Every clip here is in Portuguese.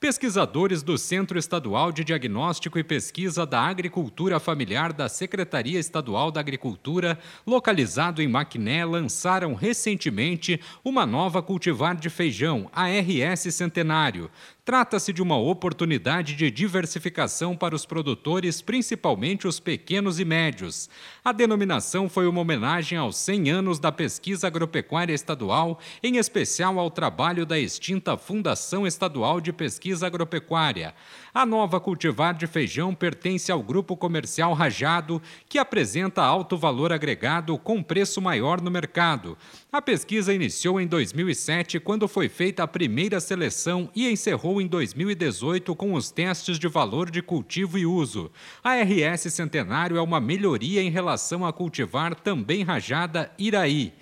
Pesquisadores do Centro Estadual de Diagnóstico e Pesquisa da Agricultura Familiar da Secretaria Estadual da Agricultura, localizado em Maquiné, lançaram recentemente uma nova cultivar de feijão, a RS Centenário. Trata-se de uma oportunidade de diversificação para os produtores, principalmente os pequenos e médios. A denominação foi uma homenagem aos 100 anos da pesquisa agropecuária estadual, em especial ao trabalho da extinta Fundação Estadual de Pesquisa Agropecuária. A nova cultivar de feijão pertence ao grupo comercial Rajado, que apresenta alto valor agregado com preço maior no mercado. A pesquisa iniciou em 2007, quando foi feita a primeira seleção e encerrou em 2018 com os testes de valor de cultivo e uso. A RS Centenário é uma melhoria em relação à cultivar também rajada Iraí.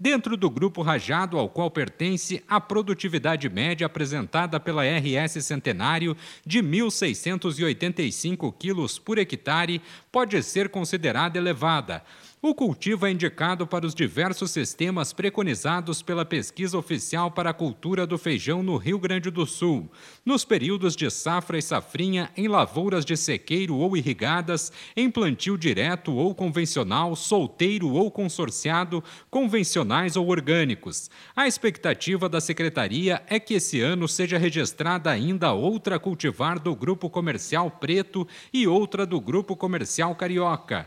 Dentro do grupo rajado ao qual pertence a produtividade média apresentada pela RS Centenário de 1.685 quilos por hectare pode ser considerada elevada. O cultivo é indicado para os diversos sistemas preconizados pela pesquisa oficial para a cultura do feijão no Rio Grande do Sul, nos períodos de safra e safrinha, em lavouras de sequeiro ou irrigadas, em plantio direto ou convencional, solteiro ou consorciado, convencionais ou orgânicos. A expectativa da secretaria é que esse ano seja registrada ainda outra cultivar do grupo comercial preto e outra do grupo comercial carioca.